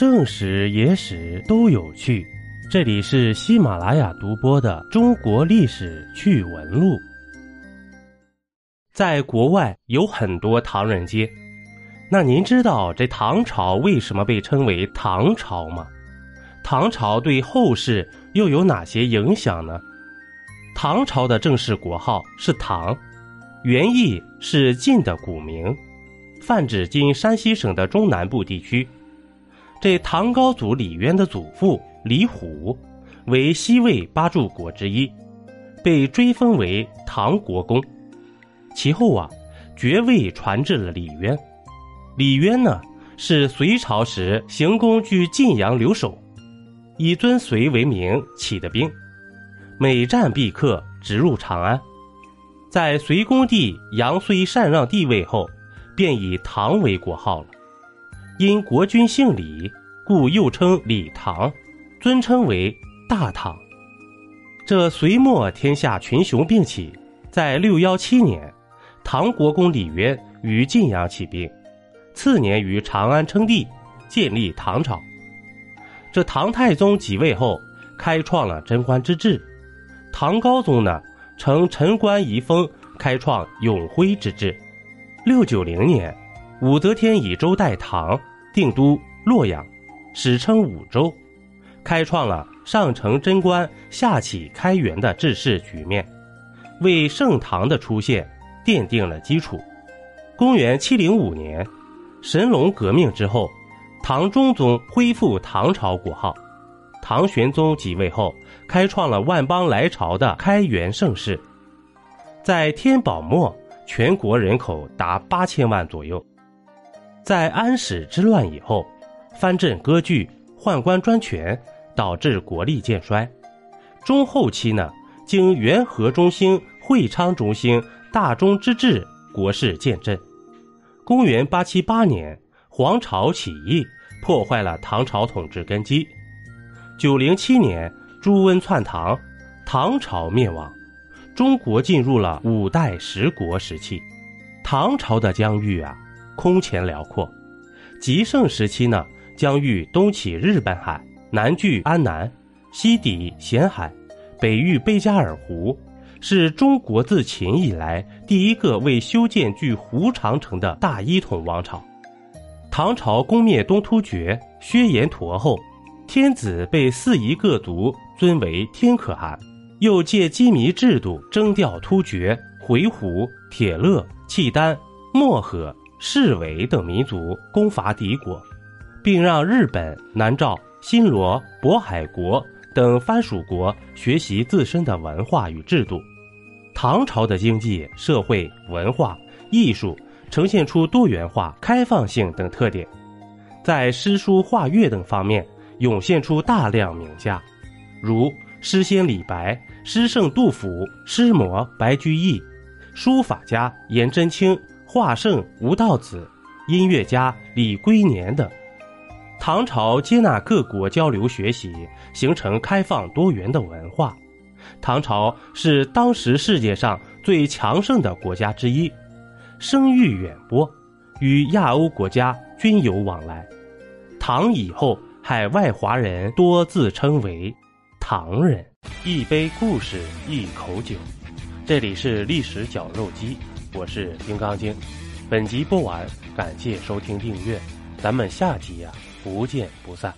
正史、野史都有趣。这里是喜马拉雅独播的《中国历史趣闻录》。在国外有很多唐人街，那您知道这唐朝为什么被称为唐朝吗？唐朝对后世又有哪些影响呢？唐朝的正式国号是唐，原意是晋的古名，泛指今山西省的中南部地区。这唐高祖李渊的祖父李虎，为西魏八柱国之一，被追封为唐国公。其后啊，爵位传至了李渊。李渊呢，是隋朝时行宫居晋阳留守，以尊隋为名起的兵，每战必克，直入长安。在隋恭帝杨睢禅让帝位后，便以唐为国号了。因国君姓李，故又称李唐，尊称为大唐。这隋末天下群雄并起，在六幺七年，唐国公李渊于晋阳起兵，次年于长安称帝，建立唐朝。这唐太宗即位后，开创了贞观之治；唐高宗呢，承陈官遗风，开创永徽之治。六九零年，武则天以周代唐。定都洛阳，史称武周，开创了上承贞观、下启开元的治世局面，为盛唐的出现奠定了基础。公元七零五年，神龙革命之后，唐中宗恢复唐朝国号。唐玄宗即位后，开创了万邦来朝的开元盛世。在天宝末，全国人口达八千万左右。在安史之乱以后，藩镇割据、宦官专权，导致国力渐衰。中后期呢，经元和中兴、会昌中兴、大中之治，国势渐振。公元八七八年，黄巢起义破坏了唐朝统治根基。九零七年，朱温篡唐，唐朝灭亡，中国进入了五代十国时期。唐朝的疆域啊。空前辽阔，极盛时期呢，疆域东起日本海，南距安南，西抵咸海，北遇贝加尔湖，是中国自秦以来第一个为修建具湖长城的大一统王朝。唐朝攻灭东突厥、薛延陀后，天子被四夷各族尊为天可汗，又借羁縻制度征调突厥、回鹘、铁勒、契丹、漠河。士韦等民族攻伐敌国，并让日本、南诏、新罗、渤海国等藩属国学习自身的文化与制度。唐朝的经济社会、文化艺术呈现出多元化、开放性等特点，在诗书画乐等方面涌现出大量名家，如诗仙李白、诗圣杜甫、诗魔白居易、书法家颜真卿。画圣吴道子、音乐家李龟年等，唐朝接纳各国交流学习，形成开放多元的文化。唐朝是当时世界上最强盛的国家之一，声誉远播，与亚欧国家均有往来。唐以后，海外华人多自称为唐人。一杯故事，一口酒，这里是历史绞肉机。我是金刚经，本集播完，感谢收听订阅，咱们下集呀不见不散。